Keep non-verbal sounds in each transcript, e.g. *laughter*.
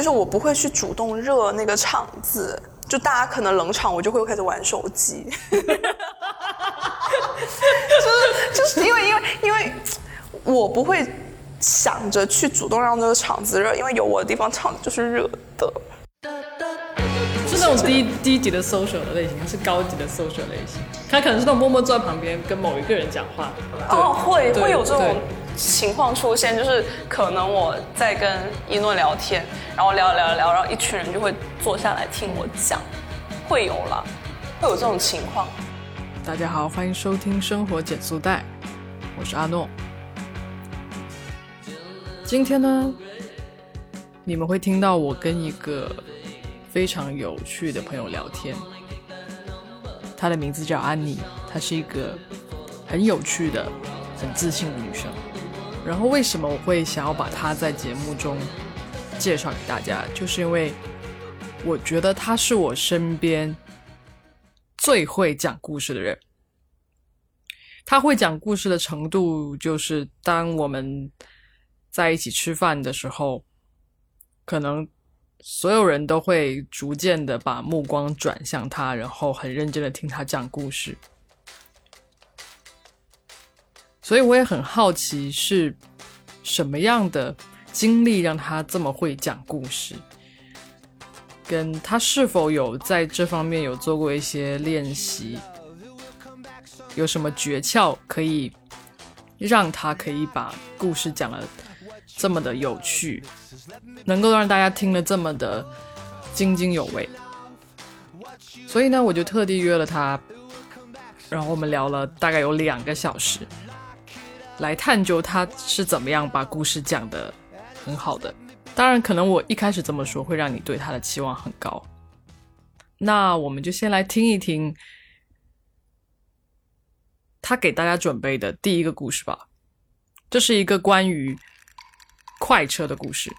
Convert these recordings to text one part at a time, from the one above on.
就是我不会去主动热那个场子，就大家可能冷场，我就会开始玩手机。*laughs* 就是就是因为因为因为我不会想着去主动让这个场子热，因为有我的地方场子就是热的。是那种低低级的 social 的类型，是高级的 social 类型。他可能是那种默默坐在旁边跟某一个人讲话。哦，会会有这种对情况出现，就是可能我在跟一诺聊天，然后聊聊聊，然后一群人就会坐下来听我讲，会有啦，会有这种情况。大家好，欢迎收听《生活减速带》，我是阿诺。今天呢，你们会听到我跟一个非常有趣的朋友聊天，她的名字叫安妮，她是一个很有趣的、很自信的女生。然后为什么我会想要把他在节目中介绍给大家，就是因为我觉得他是我身边最会讲故事的人。他会讲故事的程度，就是当我们在一起吃饭的时候，可能所有人都会逐渐的把目光转向他，然后很认真的听他讲故事。所以我也很好奇，是什么样的经历让他这么会讲故事？跟他是否有在这方面有做过一些练习，有什么诀窍可以让他可以把故事讲得这么的有趣，能够让大家听了这么的津津有味。所以呢，我就特地约了他，然后我们聊了大概有两个小时，来探究他是怎么样把故事讲得很好的。当然，可能我一开始这么说会让你对他的期望很高。那我们就先来听一听他给大家准备的第一个故事吧。这是一个关于快车的故事。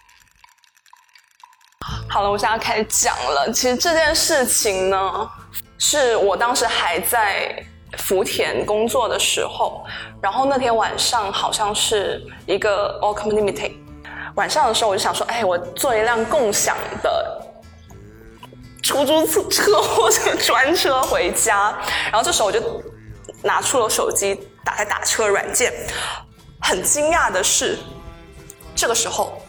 好了，我现在开始讲了。其实这件事情呢，是我当时还在福田工作的时候，然后那天晚上好像是一个 all company meeting，晚上的时候我就想说，哎，我坐一辆共享的出租车或者专车回家，然后这时候我就拿出了手机，打开打车软件，很惊讶的是，这个时候。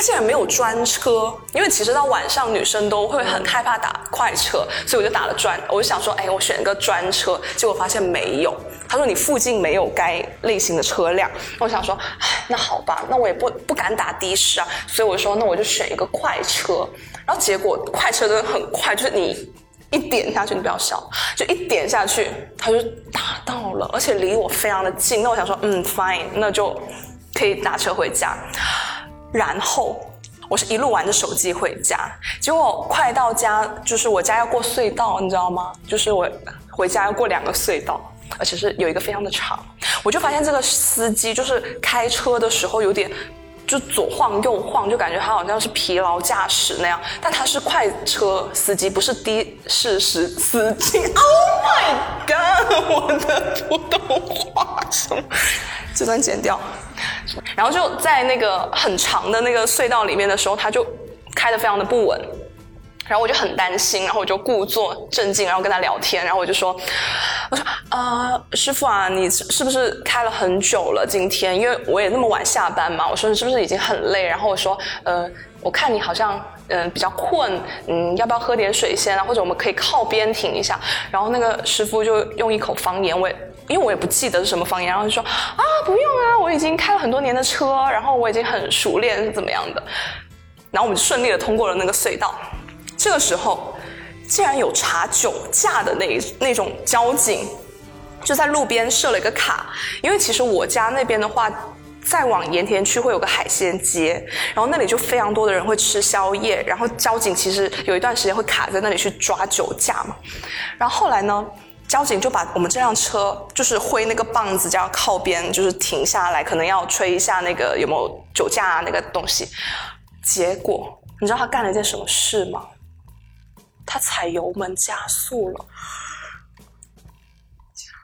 他竟然没有专车，因为其实到晚上女生都会很害怕打快车，所以我就打了专，我就想说，哎，我选一个专车，结果发现没有。他说你附近没有该类型的车辆，我想说，唉那好吧，那我也不不敢打的士啊，所以我说那我就选一个快车，然后结果快车真的很快，就是你一点下去，你不要笑，就一点下去，他就打到了，而且离我非常的近。那我想说，嗯，fine，那就可以打车回家。然后我是一路玩着手机回家，结果快到家，就是我家要过隧道，你知道吗？就是我回家要过两个隧道，而且是有一个非常的长。我就发现这个司机就是开车的时候有点。就左晃右晃，就感觉他好像是疲劳驾驶那样，但他是快车司机，不是的士司司机。Oh my god！我的普通话什么？这段剪掉。然后就在那个很长的那个隧道里面的时候，他就开得非常的不稳，然后我就很担心，然后我就故作镇静，然后跟他聊天，然后我就说，我说啊、呃，师傅啊，你是是不是开了很久了？今天因为我也那么晚下班嘛，我说你是不是已经很累？然后我说，呃，我看你好像嗯、比较困，嗯，要不要喝点水先啊？或者我们可以靠边停一下。然后那个师傅就用一口方言，我也。因为我也不记得是什么方言，然后就说啊，不用啊，我已经开了很多年的车，然后我已经很熟练是怎么样的，然后我们就顺利的通过了那个隧道。这个时候，竟然有查酒驾的那那种交警，就在路边设了一个卡。因为其实我家那边的话，再往盐田区会有个海鲜街，然后那里就非常多的人会吃宵夜，然后交警其实有一段时间会卡在那里去抓酒驾嘛。然后后来呢？交警就把我们这辆车就是挥那个棒子，叫靠边，就是停下来，可能要吹一下那个有没有酒驾啊那个东西。结果你知道他干了一件什么事吗？他踩油门加速了。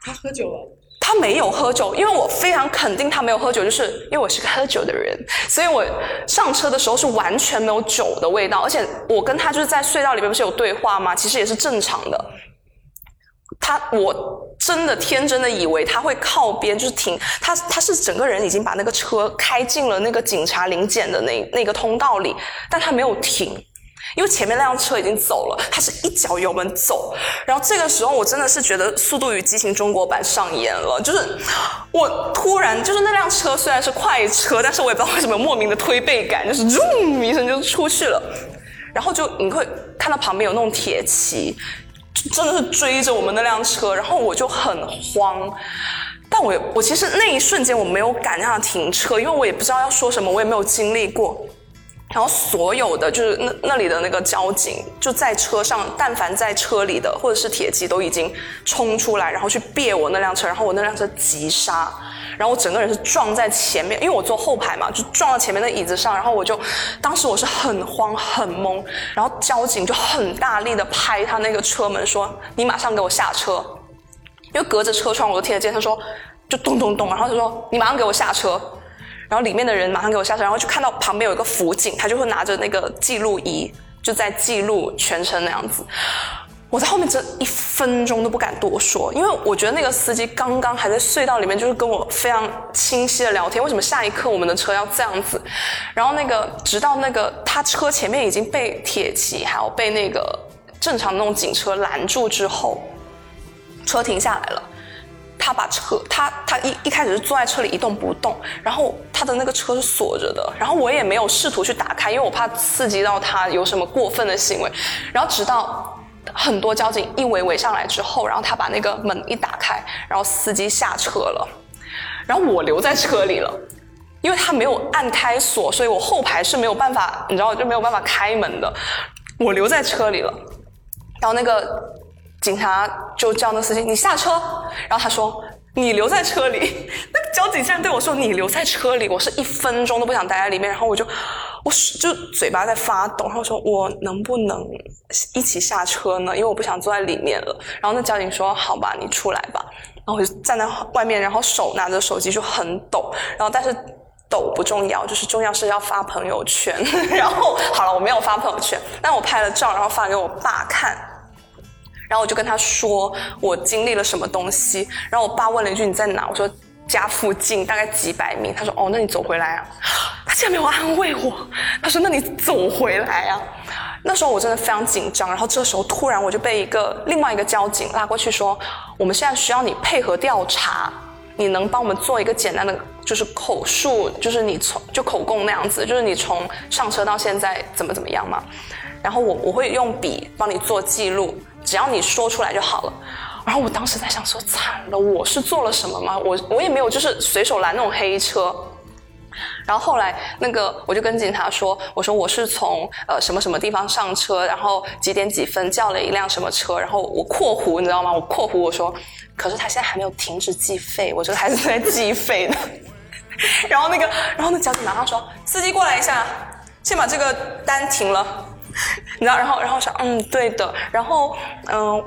他喝酒了，他没有喝酒，因为我非常肯定他没有喝酒，就是因为我是个喝酒的人，所以我上车的时候是完全没有酒的味道，而且我跟他就是在隧道里面不是有对话吗？其实也是正常的。他我真的天真的以为他会靠边，就是停。他他是整个人已经把那个车开进了那个警察临检的那那个通道里，但他没有停，因为前面那辆车已经走了。他是一脚油门走，然后这个时候我真的是觉得《速度与激情》中国版上演了，就是我突然就是那辆车虽然是快车，但是我也不知道为什么莫名的推背感，就是嗡一声就出去了。然后就你会看到旁边有那种铁骑。真的是追着我们那辆车，然后我就很慌，但我我其实那一瞬间我没有敢让他停车，因为我也不知道要说什么，我也没有经历过。然后所有的就是那那里的那个交警就在车上，但凡在车里的或者是铁骑都已经冲出来，然后去别我那辆车，然后我那辆车急刹。然后我整个人是撞在前面，因为我坐后排嘛，就撞到前面的椅子上。然后我就，当时我是很慌很懵。然后交警就很大力的拍他那个车门，说：“你马上给我下车。”因为隔着车窗我都听得见，他说：“就咚咚咚。”然后他说：“你马上给我下车。”然后里面的人马上给我下车，然后就看到旁边有一个辅警，他就会拿着那个记录仪，就在记录全程那样子。我在后面这一分钟都不敢多说，因为我觉得那个司机刚刚还在隧道里面，就是跟我非常清晰的聊天。为什么下一刻我们的车要这样子？然后那个直到那个他车前面已经被铁骑还有被那个正常的那种警车拦住之后，车停下来了。他把车他他一一开始是坐在车里一动不动，然后他的那个车是锁着的，然后我也没有试图去打开，因为我怕刺激到他有什么过分的行为。然后直到。很多交警一围围上来之后，然后他把那个门一打开，然后司机下车了，然后我留在车里了，因为他没有按开锁，所以我后排是没有办法，你知道就没有办法开门的，我留在车里了，然后那个警察就叫那司机你下车，然后他说。你留在车里，*laughs* 那交警竟然对我说：“你留在车里。”我是一分钟都不想待在里面，然后我就，我就嘴巴在发抖，然后说：“我能不能一起下车呢？因为我不想坐在里面了。”然后那交警说：“好吧，你出来吧。”然后我就站在外面，然后手拿着手机就很抖，然后但是抖不重要，就是重要是要发朋友圈。*laughs* 然后好了，我没有发朋友圈，但我拍了照，然后发给我爸看。然后我就跟他说我经历了什么东西，然后我爸问了一句你在哪？我说家附近，大概几百米。他说哦，那你走回来啊。他竟然没有安慰我，他说那你走回来啊。那时候我真的非常紧张，然后这时候突然我就被一个另外一个交警拉过去说，我们现在需要你配合调查，你能帮我们做一个简单的就是口述，就是你从就口供那样子，就是你从上车到现在怎么怎么样嘛。然后我我会用笔帮你做记录。只要你说出来就好了。然后我当时在想说，惨了，我是做了什么吗？我我也没有，就是随手拦那种黑车。然后后来那个我就跟警察说，我说我是从呃什么什么地方上车，然后几点几分叫了一辆什么车，然后我括弧你知道吗？我括弧我说，可是他现在还没有停止计费，我这个还是在计费呢。*laughs* 然后那个，然后那交警马上说，司机过来一下，先把这个单停了。你知道，然后，然后说，嗯，对的，然后，嗯，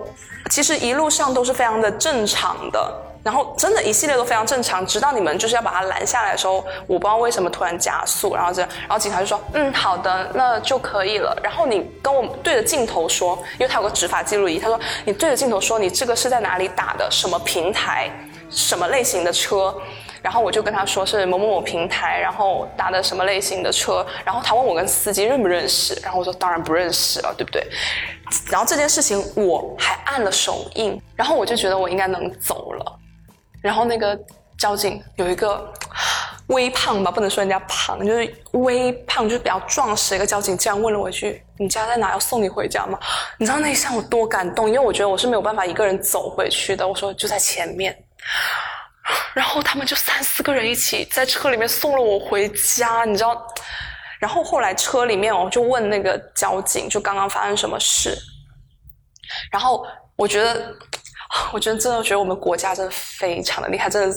其实一路上都是非常的正常的，然后真的，一系列都非常正常，直到你们就是要把他拦下来的时候，我不知道为什么突然加速，然后这样，然后警察就说，嗯，好的，那就可以了。然后你跟我对着镜头说，因为他有个执法记录仪，他说，你对着镜头说，你这个是在哪里打的，什么平台，什么类型的车。然后我就跟他说是某某某平台，然后打的什么类型的车，然后他问我跟司机认不认识，然后我说当然不认识了，对不对？然后这件事情我还按了手印，然后我就觉得我应该能走了。然后那个交警有一个微胖吧，不能说人家胖，就是微胖，就是比较壮实一个交警，竟然问了我一句：“你家在哪？要送你回家吗？”你知道那一下我多感动，因为我觉得我是没有办法一个人走回去的。我说就在前面。然后他们就三四个人一起在车里面送了我回家，你知道？然后后来车里面我就问那个交警，就刚刚发生什么事。然后我觉得，我觉得真的觉得我们国家真的非常的厉害，真的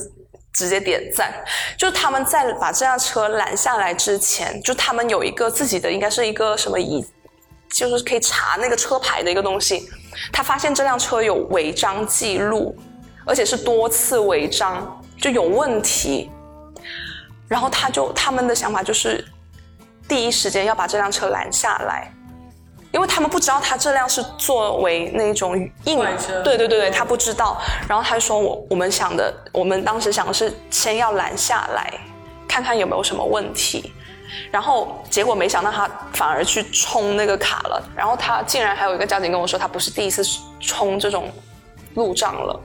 直接点赞。就他们在把这辆车拦下来之前，就他们有一个自己的，应该是一个什么仪，就是可以查那个车牌的一个东西。他发现这辆车有违章记录。而且是多次违章，就有问题。然后他就他们的想法就是第一时间要把这辆车拦下来，因为他们不知道他这辆是作为那种硬对对对对，他不知道。然后他就说我我们想的，我们当时想的是先要拦下来，看看有没有什么问题。然后结果没想到他反而去冲那个卡了，然后他竟然还有一个交警跟我说他不是第一次冲这种路障了。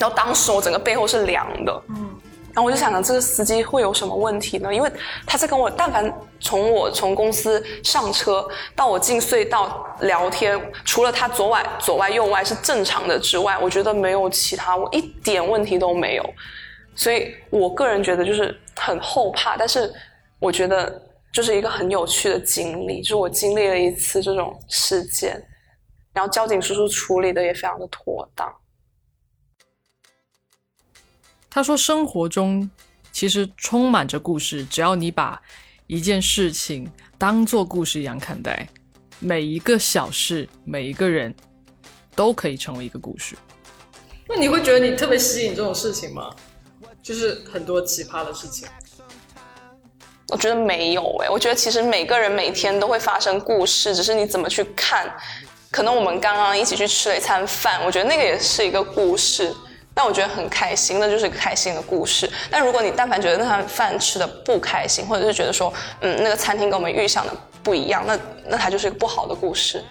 然后当时我整个背后是凉的，嗯，然后我就想着这个司机会有什么问题呢？因为他在跟我，但凡从我从公司上车到我进隧道聊天，除了他左外左外右外是正常的之外，我觉得没有其他，我一点问题都没有。所以我个人觉得就是很后怕，但是我觉得就是一个很有趣的经历，就是我经历了一次这种事件，然后交警叔叔处理的也非常的妥当。他说，生活中其实充满着故事，只要你把一件事情当做故事一样看待，每一个小事，每一个人都可以成为一个故事。那你会觉得你特别吸引这种事情吗？就是很多奇葩的事情。我觉得没有诶、我觉得其实每个人每天都会发生故事，只是你怎么去看。可能我们刚刚一起去吃了一餐饭，我觉得那个也是一个故事，但我觉得很开心，那就是一个开心的故事。但如果你但凡觉得那餐饭吃的不开心，或者是觉得说，嗯，那个餐厅跟我们预想的不一样，那那它就是一个不好的故事。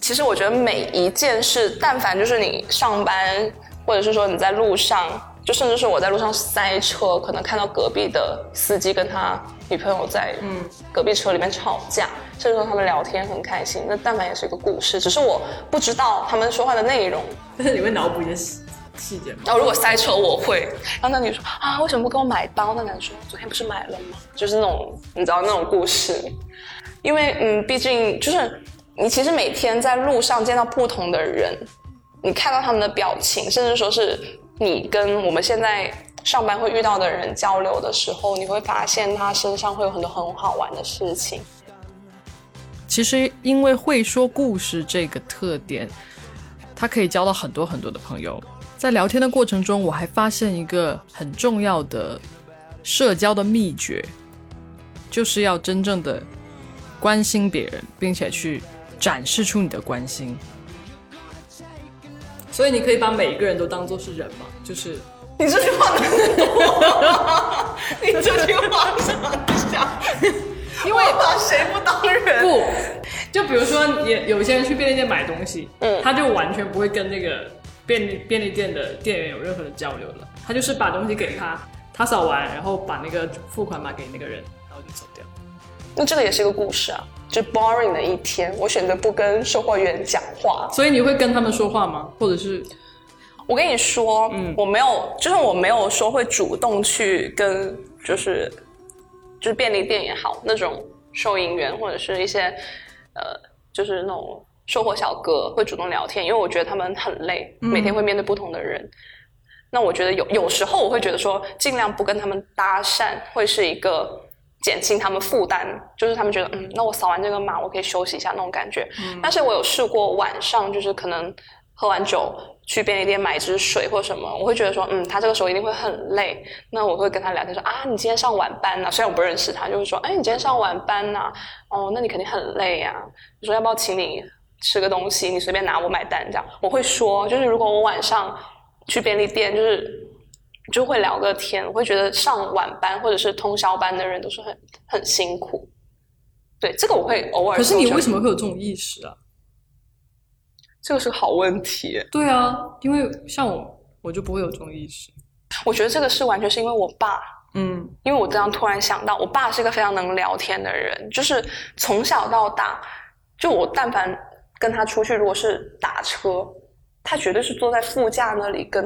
其实我觉得每一件事，但凡就是你上班，或者是说你在路上，就甚至是我在路上塞车，可能看到隔壁的司机跟他女朋友在嗯隔壁车里面吵架，甚至说他们聊天很开心，那但凡也是一个故事，只是我不知道他们说话的内容。但 *laughs* 是你会脑补一些细细节吗？然后如果塞车我会，然后那女说啊为什么不给我买包？那男说昨天不是买了吗？就是那种你知道那种故事，因为嗯毕竟就是你其实每天在路上见到不同的人，你看到他们的表情，甚至说是你跟我们现在上班会遇到的人交流的时候，你会发现他身上会有很多很好玩的事情。其实因为会说故事这个特点，他可以交到很多很多的朋友。在聊天的过程中，我还发现一个很重要的社交的秘诀，就是要真正的关心别人，并且去展示出你的关心。所以你可以把每一个人都当做是人嘛，就是你这句话能多？你这句话怎么讲？因为把谁不当人？不，就比如说也有些人去便利店买东西，嗯他就完全不会跟那个便利便利店的店员有任何的交流了，他就是把东西给他，他扫完，然后把那个付款码给那个人，然后就走掉。那这个也是一个故事啊，就 boring 的一天，我选择不跟售货员讲话。所以你会跟他们说话吗？或者是我跟你说，嗯，我没有，就是我没有说会主动去跟，就是就是便利店也好，那种收银员或者是一些呃，就是那种售货小哥会主动聊天，因为我觉得他们很累，每天会面对不同的人。那我觉得有有时候我会觉得说，尽量不跟他们搭讪，会是一个减轻他们负担，就是他们觉得嗯，那我扫完这个码，我可以休息一下那种感觉。但是我有试过晚上，就是可能喝完酒去便利店买一支水或什么，我会觉得说，嗯，他这个时候一定会很累，那我会跟他聊天说啊，你今天上晚班呐、虽然我不认识他，就会说，哎，你今天上晚班呐、哦，那你肯定很累呀、你说要不要请你吃个东西？你随便拿，我买单这样。我会说，就是如果我晚上去便利店，就是就会聊个天，我会觉得上晚班或者是通宵班的人都是很很辛苦。对，这个我会偶尔。可是你为什么？会有这种意识啊？这个是个好问题。对啊，因为像我，我就不会有这种意识。我觉得这个是完全是因为我爸，嗯，因为我这样突然想到，我爸是一个非常能聊天的人，就是从小到大，就我但凡跟他出去，如果是打车，他绝对是坐在副驾那里跟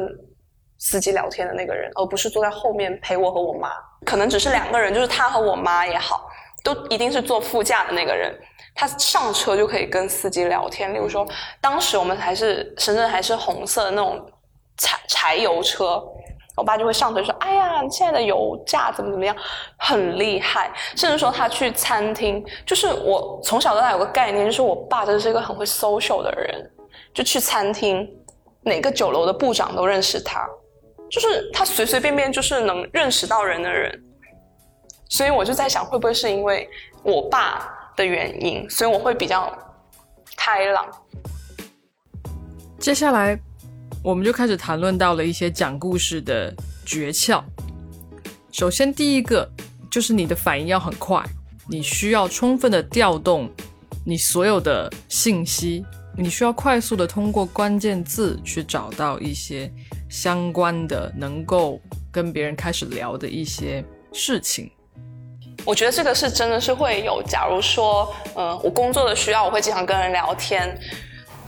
司机聊天的那个人，而不是坐在后面陪我和我妈。可能只是两个人，就是他和我妈也好，都一定是坐副驾的那个人。他上车就可以跟司机聊天，例如说，当时我们还是深圳还是红色的那种柴柴油车，我爸就会上车就说：“哎呀，现在的油价怎么怎么样，很厉害。”甚至说他去餐厅，就是我从小到大有个概念，就是我爸真的是一个很会 social 的人，就去餐厅，哪个酒楼的部长都认识他，就是他随随便便就是能认识到人的人。所以我就在想，会不会是因为我爸的原因，所以我会比较开朗。接下来，我们就开始谈论到了一些讲故事的诀窍。首先，第一个就是你的反应要很快，你需要充分的调动你所有的信息，你需要快速的通过关键字去找到一些相关的、能够跟别人开始聊的一些事情。我觉得这个是真的是会有。假如说，嗯，我工作的需要，我会经常跟人聊天，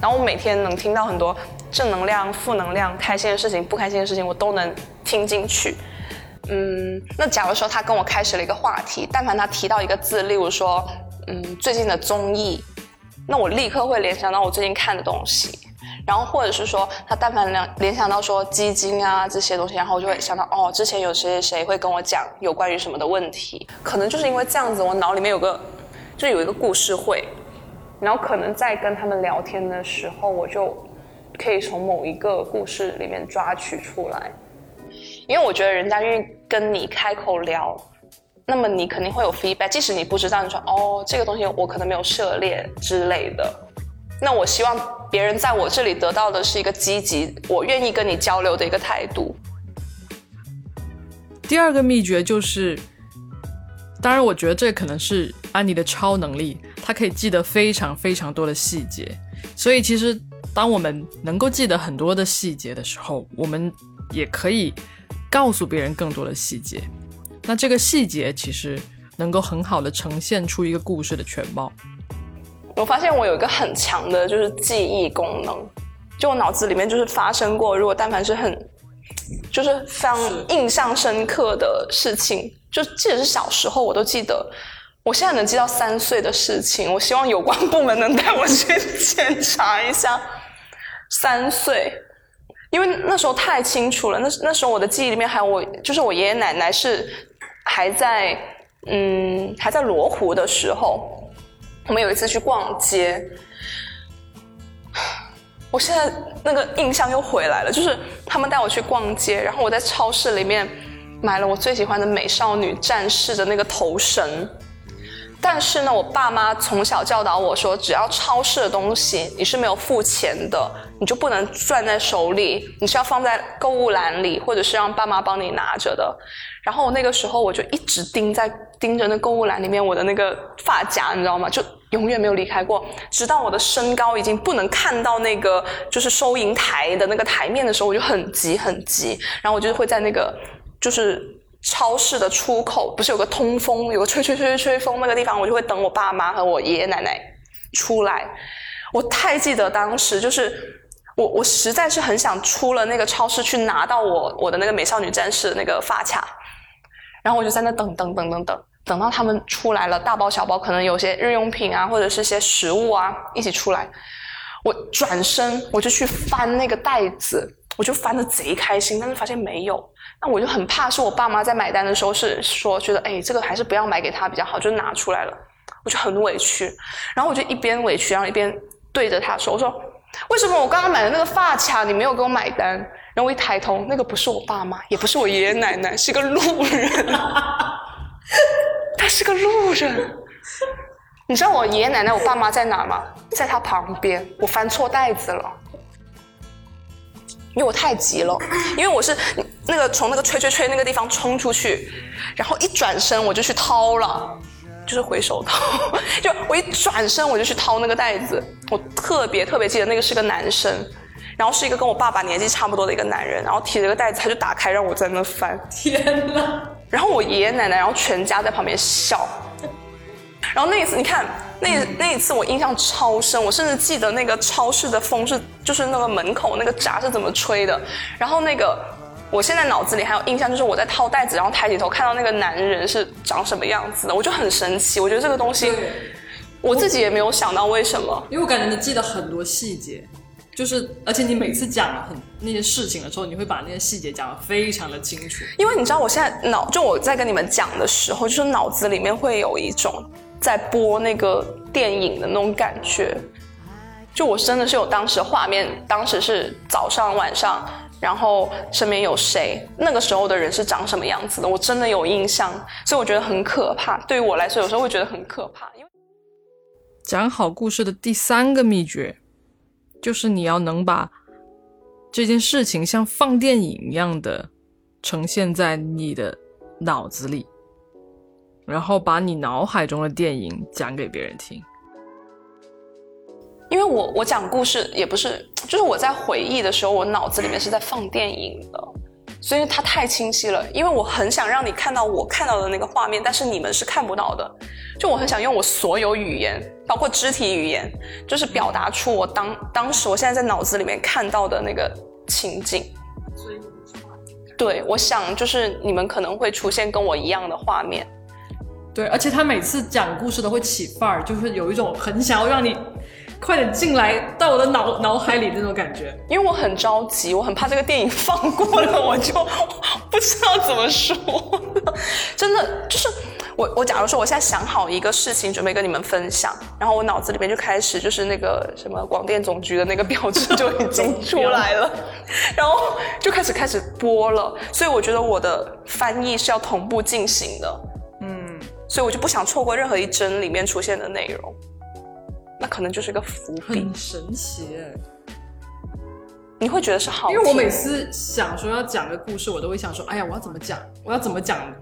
然后我每天能听到很多正能量、负能量、开心的事情、不开心的事情，我都能听进去。嗯，那假如说他跟我开始了一个话题，但凡他提到一个字，例如说，嗯，最近的综艺，那我立刻会联想到我最近看的东西。然后或者是说，他但凡联联想到说基金啊这些东西，然后我就会想到哦，之前有谁谁谁会跟我讲有关于什么的问题，可能就是因为这样子，我脑里面有个就有一个故事会，然后可能在跟他们聊天的时候，我就可以从某一个故事里面抓取出来，因为我觉得人家愿意跟你开口聊，那么你肯定会有 feedback，即使你不知道，你说哦这个东西我可能没有涉猎之类的。那我希望别人在我这里得到的是一个积极，我愿意跟你交流的一个态度。第二个秘诀就是，当然，我觉得这可能是安妮的超能力，她可以记得非常非常多的细节。所以，其实当我们能够记得很多的细节的时候，我们也可以告诉别人更多的细节。那这个细节其实能够很好的呈现出一个故事的全貌。我发现我有一个很强的，就是记忆功能，就我脑子里面就是发生过，如果但凡是很，就是非常印象深刻的事情，就即使是小时候我都记得。我现在能记到三岁的事情，我希望有关部门能带我去 *laughs* 检查一下。三岁，因为那时候太清楚了，那那时候我的记忆里面还有我，就是我爷爷奶奶是还在，嗯，还在罗湖的时候。我们有一次去逛街，我现在那个印象又回来了，就是他们带我去逛街，然后我在超市里面买了我最喜欢的美少女战士的那个头绳。但是呢，我爸妈从小教导我说，只要超市的东西你是没有付钱的，你就不能攥在手里，你是要放在购物篮里，或者是让爸妈帮你拿着的。然后我那个时候我就一直盯在盯着那购物篮里面我的那个发夹，你知道吗？就永远没有离开过，直到我的身高已经不能看到那个就是收银台的那个台面的时候，我就很急很急。然后我就会在那个就是。超市的出口不是有个通风，有个吹吹吹吹吹风那个地方，我就会等我爸妈和我爷爷奶奶出来。我太记得当时，就是我我实在是很想出了那个超市去拿到我我的那个美少女战士的那个发卡，然后我就在那等等等等等，等到他们出来了，大包小包，可能有些日用品啊，或者是些食物啊一起出来，我转身我就去翻那个袋子，我就翻的贼开心，但是发现没有。那我就很怕，是我爸妈在买单的时候是说觉得，哎，这个还是不要买给他比较好，就拿出来了，我就很委屈。然后我就一边委屈，然后一边对着他说：“我说，为什么我刚刚买的那个发卡你没有给我买单？”然后我一抬头，那个不是我爸妈，也不是我爷爷奶奶，是个路人。*laughs* 他是个路人。你知道我爷爷奶奶、我爸妈在哪吗？在他旁边。我翻错袋子了。因为我太急了，因为我是那个从那个吹吹吹那个地方冲出去，然后一转身我就去掏了，就是回手掏，就我一转身我就去掏那个袋子，我特别特别记得那个是个男生，然后是一个跟我爸爸年纪差不多的一个男人，然后提着个袋子他就打开让我在那翻，天哪！然后我爷爷奶奶然后全家在旁边笑。然后那一次，你看那那一次我印象超深，我甚至记得那个超市的风是就是那个门口那个闸是怎么吹的。然后那个我现在脑子里还有印象，就是我在掏袋子，然后抬起头看到那个男人是长什么样子的，我就很神奇。我觉得这个东西我自己也没有想到为什么，因为我感觉你记得很多细节，就是而且你每次讲很那些事情的时候，你会把那些细节讲得非常的清楚。因为你知道我现在脑就我在跟你们讲的时候，就是脑子里面会有一种。在播那个电影的那种感觉，就我真的是有当时画面，当时是早上晚上，然后身边有谁，那个时候的人是长什么样子的，我真的有印象，所以我觉得很可怕。对于我来说，有时候会觉得很可怕，因为讲好故事的第三个秘诀，就是你要能把这件事情像放电影一样的呈现在你的脑子里，然后把你脑海中的电影讲给别人听。因为我我讲故事也不是，就是我在回忆的时候，我脑子里面是在放电影的，所以它太清晰了。因为我很想让你看到我看到的那个画面，但是你们是看不到的。就我很想用我所有语言，包括肢体语言，就是表达出我当当时我现在在脑子里面看到的那个情景。所以对，我想就是你们可能会出现跟我一样的画面。对，而且他每次讲故事都会起范儿，就是有一种很想要让你。快点进来到我的脑脑海里那种感觉，因为我很着急，我很怕这个电影放过了，我就不知道怎么说。真的就是我，我假如说我现在想好一个事情，准备跟你们分享，然后我脑子里面就开始就是那个什么广电总局的那个标志就已经出来了，*laughs* 然后就开始开始播了。所以我觉得我的翻译是要同步进行的，嗯，所以我就不想错过任何一帧里面出现的内容。那可能就是个伏笔，很神奇哎！你会觉得是好，因为我每次想说要讲个故事，我都会想说，哎呀，我要怎么讲？我要怎么讲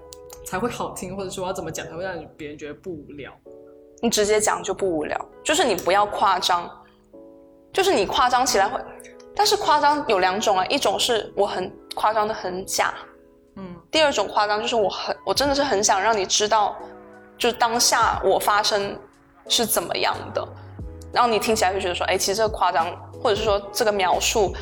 才会好听？或者说我要怎么讲才会让别人觉得不无聊？你直接讲就不无聊，就是你不要夸张，就是你夸张起来会，但是夸张有两种啊，一种是我很夸张的很假，嗯，第二种夸张就是我很，我真的是很想让你知道，就当下我发生是怎么样的。然后你听起来会觉得说，哎，其实这个夸张，或者是说这个描述，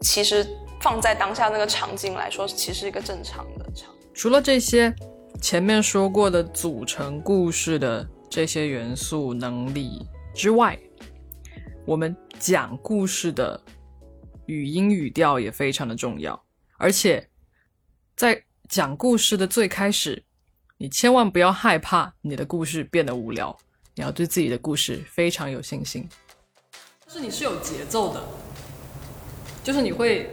其实放在当下那个场景来说，其实是一个正常的场。除了这些前面说过的组成故事的这些元素能力之外，我们讲故事的语音语调也非常的重要。而且在讲故事的最开始，你千万不要害怕你的故事变得无聊。你要对自己的故事非常有信心，就是你是有节奏的，就是你会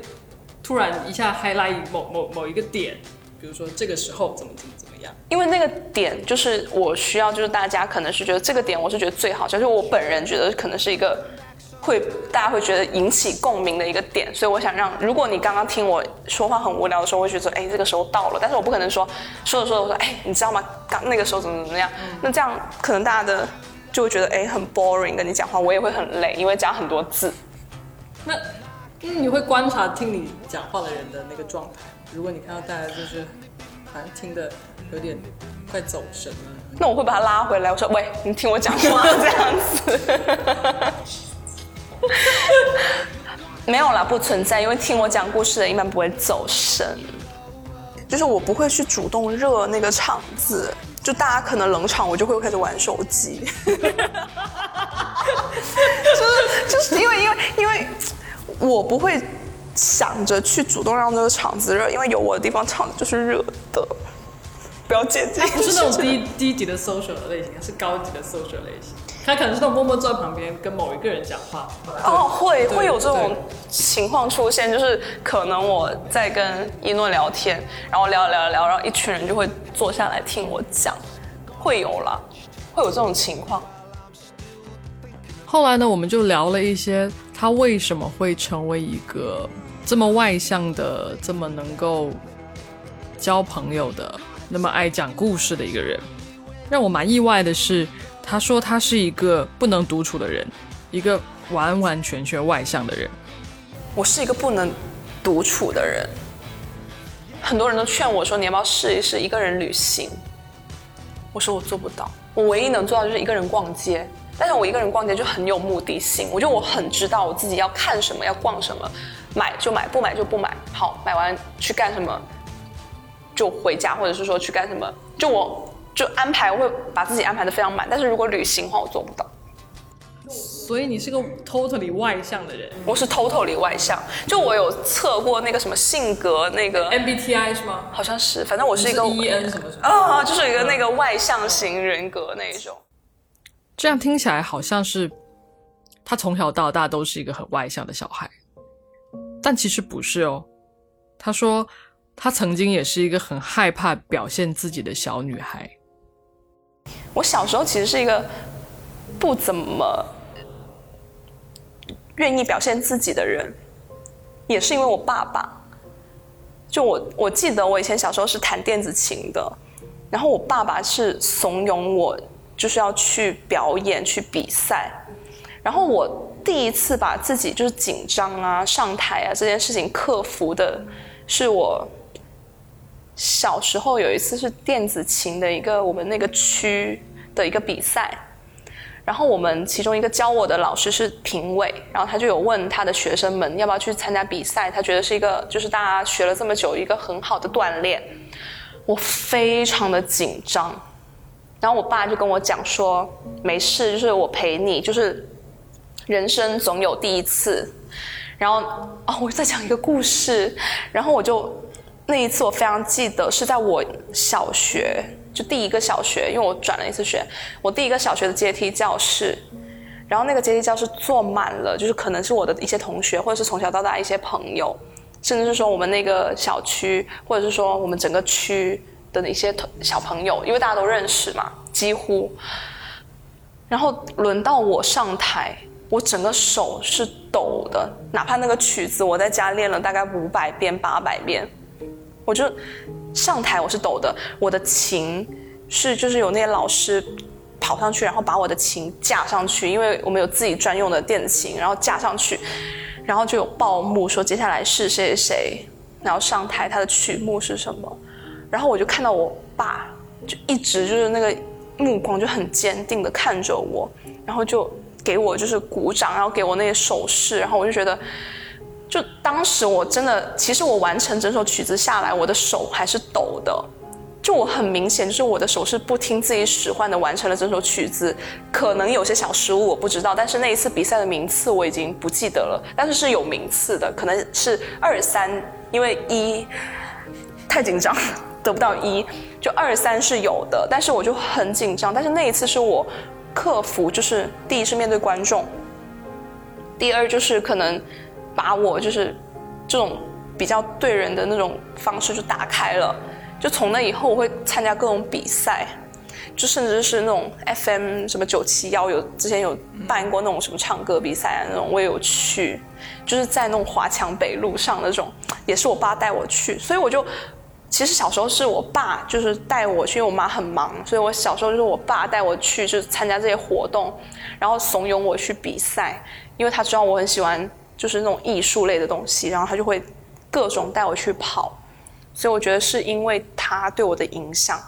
突然一下 highlight 某某某一个点，比如说这个时候怎么怎么怎么样，因为那个点就是我需要，就是大家可能是觉得这个点我是觉得最好，就是我本人觉得可能是一个。会大家会觉得引起共鸣的一个点，所以我想让，如果你刚刚听我说话很无聊的时候，会觉得哎，这个时候到了，但是我不可能说说着说着我说哎，你知道吗？刚那个时候怎么怎么样？那这样可能大家的就会觉得哎，很 boring，跟你讲话我也会很累，因为讲很多字。那嗯，你会观察听你讲话的人的那个状态，如果你看到大家就是好像听的有点快走神了，那我会把他拉回来，我说喂，你听我讲话这样子。*laughs* *laughs* 没有啦，不存在，因为听我讲故事的一般不会走神，就是我不会去主动热那个场子，就大家可能冷场，我就会开始玩手机，*laughs* 就是就是因为因为因为我不会想着去主动让这个场子热，因为有我的地方场子就是热的，不要介意。不是那种低低级的 social 类型，是高级的 social 类型。他可能是那种默默坐在旁边跟某一个人讲话。哦，会会有这种情况出现，就是可能我在跟一诺聊天，然后聊聊聊，然后一群人就会坐下来听我讲，会有啦，会有这种情况。后来呢，我们就聊了一些他为什么会成为一个这么外向的、这么能够交朋友的、那么爱讲故事的一个人。让我蛮意外的是。他说他是一个不能独处的人，一个完完全全外向的人。我是一个不能独处的人，很多人都劝我说你要不要试一试一个人旅行。我说我做不到，我唯一能做到就是一个人逛街。但是我一个人逛街就很有目的性，我觉得我很知道我自己要看什么，要逛什么，买就买，不买就不买。好，买完去干什么，就回家，或者是说去干什么，就我。就安排，我会把自己安排的非常满。但是如果旅行的话，我做不到。所以你是个 totally 外向的人。我是 totally 外向。就我有测过那个什么性格那个 MBTI 是吗？好像是，反正我是一个 EN 什么什么啊，就是一个那个外向型人格那一种。这样听起来好像是他从小到大都是一个很外向的小孩，但其实不是哦。他说他曾经也是一个很害怕表现自己的小女孩。我小时候其实是一个不怎么愿意表现自己的人，也是因为我爸爸。就我我记得我以前小时候是弹电子琴的，然后我爸爸是怂恿我就是要去表演去比赛，然后我第一次把自己就是紧张啊上台啊这件事情克服的，是我小时候有一次是电子琴的一个我们那个区的一个比赛。然后我们其中一个教我的老师是评委，然后他就有问他的学生们要不要去参加比赛，他觉得是一个就是大家学了这么久一个很好的锻炼。我非常的紧张，然后我爸就跟我讲说没事，就是我陪你，就是人生总有第一次。然后哦，我在讲一个故事，然后我就那一次我非常记得是在我小学。就第一个小学，因为我转了一次学，我第一个小学的阶梯教室，然后那个阶梯教室坐满了，就是可能是我的一些同学，或者是从小到大一些朋友，甚至是说我们那个小区，或者是说我们整个区的一些小朋友，因为大家都认识嘛，几乎。然后轮到我上台，我整个手是抖的，哪怕那个曲子我在家练了大概五百遍、八百遍，我就。上台我是抖的，我的琴是就是有那些老师跑上去，然后把我的琴架上去，因为我们有自己专用的电子琴，然后架上去，然后就有报幕说接下来是谁谁谁，然后上台他的曲目是什么，然后我就看到我爸就一直就是那个目光就很坚定的看着我，然后就给我就是鼓掌，然后给我那些手势，然后我就觉得。就当时我真的，其实我完成整首曲子下来，我的手还是抖的。就我很明显，就是我的手是不听自己使唤的完成了整首曲子，可能有些小失误我不知道，但是那一次比赛的名次我已经不记得了，但是是有名次的，可能是二三，因为一太紧张得不到一，就二三是有的，但是我就很紧张，但是那一次是我克服，就是第一是面对观众，第二就是可能。把我就是这种比较对人的那种方式就打开了，就从那以后我会参加各种比赛，就甚至是那种 FM 什么九七幺有之前有办过那种什么唱歌比赛啊那种我也有去，就是在那种华强北路上那种也是我爸带我去，所以我就其实小时候是我爸就是带我去，因为我妈很忙，所以我小时候就是我爸带我去就是参加这些活动，然后怂恿我去比赛，因为他知道我很喜欢。就是那种艺术类的东西，然后他就会各种带我去跑，所以我觉得是因为他对我的影响，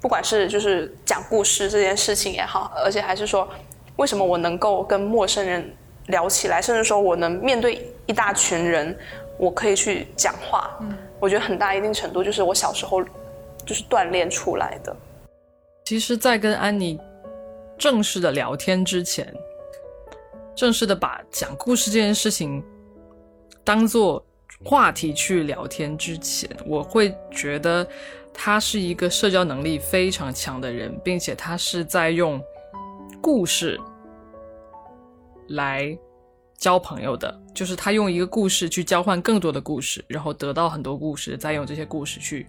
不管是就是讲故事这件事情也好，而且还是说为什么我能够跟陌生人聊起来，甚至说我能面对一大群人，我可以去讲话，嗯我觉得很大一定程度就是我小时候就是锻炼出来的。其实，在跟安妮正式的聊天之前。正式的把讲故事这件事情当做话题去聊天之前，我会觉得他是一个社交能力非常强的人，并且他是在用故事来交朋友的，就是他用一个故事去交换更多的故事，然后得到很多故事，再用这些故事去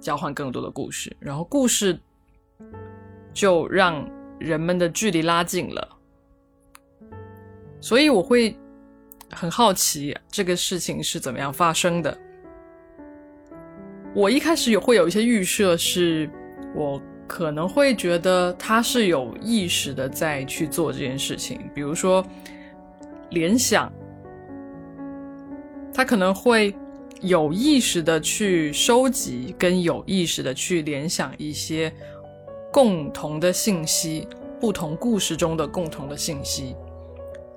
交换更多的故事，然后故事就让人们的距离拉近了。所以我会很好奇这个事情是怎么样发生的。我一开始有会有一些预设，是我可能会觉得他是有意识的在去做这件事情，比如说联想，他可能会有意识的去收集，跟有意识的去联想一些共同的信息，不同故事中的共同的信息。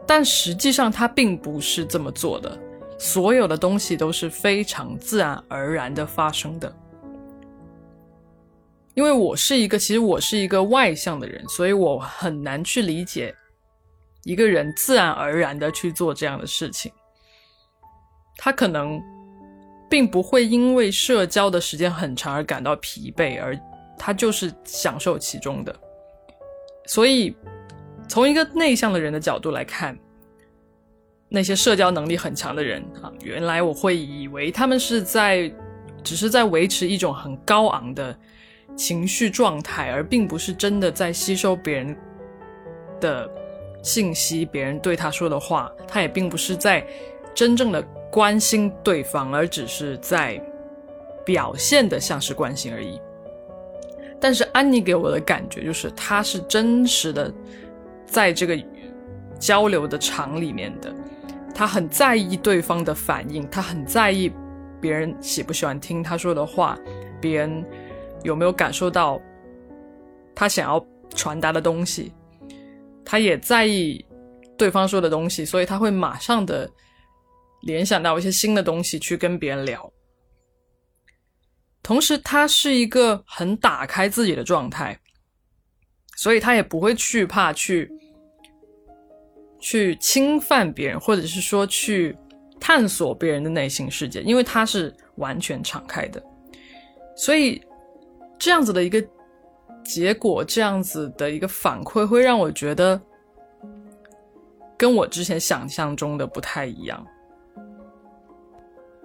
但实际上，他并不是这么做的。所有的东西都是非常自然而然的发生的。因为我是一个，其实我是一个外向的人，所以我很难去理解一个人自然而然的去做这样的事情。他可能并不会因为社交的时间很长而感到疲惫，而他就是享受其中的。所以。从一个内向的人的角度来看，那些社交能力很强的人啊，原来我会以为他们是在只是在维持一种很高昂的情绪状态，而并不是真的在吸收别人的信息，别人对他说的话，他也并不是在真正的关心对方，而只是在表现的像是关心而已。但是安妮给我的感觉就是，她是真实的在这个交流的场里面的。他很在意对方的反应，他很在意别人喜不喜欢听他说的话，别人有没有感受到他想要传达的东西，他也在意对方说的东西，所以他会马上的联想到一些新的东西去跟别人聊。同时，他是一个很打开自己的状态，所以他也不会惧怕去。去侵犯别人，或者是说去探索别人的内心世界，因为他是完全敞开的，所以这样子的一个结果，这样子的一个反馈，会让我觉得跟我之前想象中的不太一样。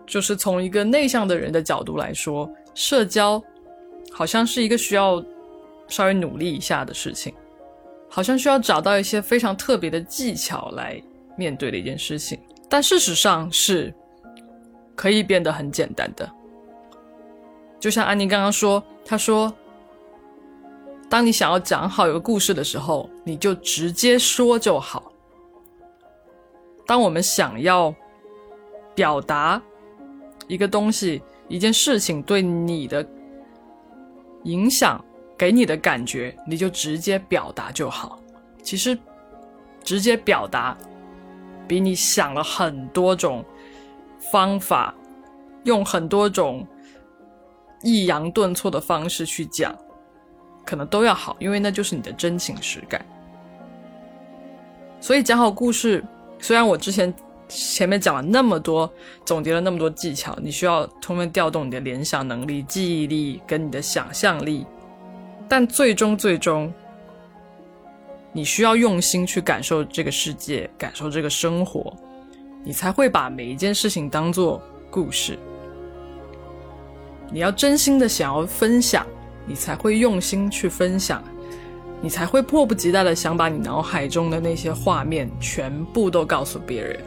就是从一个内向的人的角度来说，社交好像是一个需要稍微努力一下的事情。好像需要找到一些非常特别的技巧来面对的一件事情，但事实上是可以变得很简单的。就像安妮刚刚说，她说：“当你想要讲好一个故事的时候，你就直接说就好。当我们想要表达一个东西、一件事情对你的影响。”给你的感觉，你就直接表达就好。其实，直接表达比你想了很多种方法，用很多种抑扬顿挫的方式去讲，可能都要好，因为那就是你的真情实感。所以讲好故事，虽然我之前前面讲了那么多，总结了那么多技巧，你需要充分调动你的联想能力、记忆力跟你的想象力。但最终，最终，你需要用心去感受这个世界，感受这个生活，你才会把每一件事情当做故事。你要真心的想要分享，你才会用心去分享，你才会迫不及待的想把你脑海中的那些画面全部都告诉别人。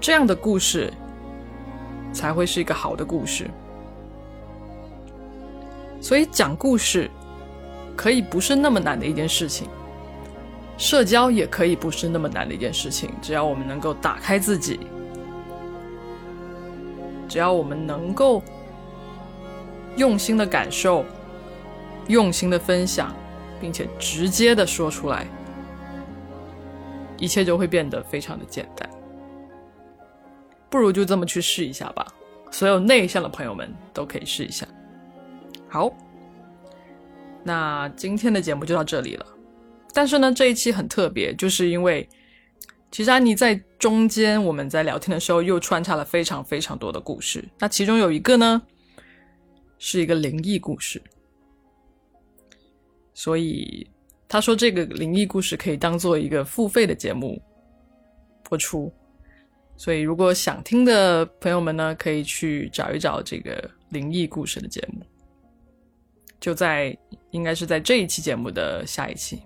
这样的故事才会是一个好的故事。所以讲故事可以不是那么难的一件事情，社交也可以不是那么难的一件事情。只要我们能够打开自己，只要我们能够用心的感受、用心的分享，并且直接的说出来，一切就会变得非常的简单。不如就这么去试一下吧。所有内向的朋友们都可以试一下。好，那今天的节目就到这里了。但是呢，这一期很特别，就是因为其实安妮在中间，我们在聊天的时候又穿插了非常非常多的故事。那其中有一个呢，是一个灵异故事，所以他说这个灵异故事可以当做一个付费的节目播出。所以如果想听的朋友们呢，可以去找一找这个灵异故事的节目。就在应该是在这一期节目的下一期。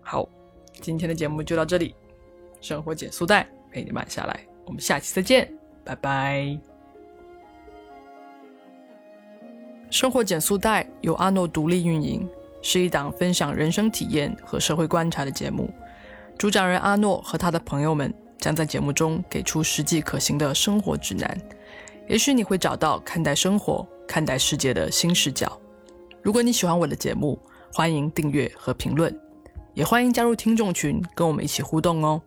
好，今天的节目就到这里，生活减速带陪你慢下来，我们下期再见，拜拜。生活减速带由阿诺独立运营，是一档分享人生体验和社会观察的节目。主讲人阿诺和他的朋友们将在节目中给出实际可行的生活指南，也许你会找到看待生活。看待世界的新视角。如果你喜欢我的节目，欢迎订阅和评论，也欢迎加入听众群，跟我们一起互动哦。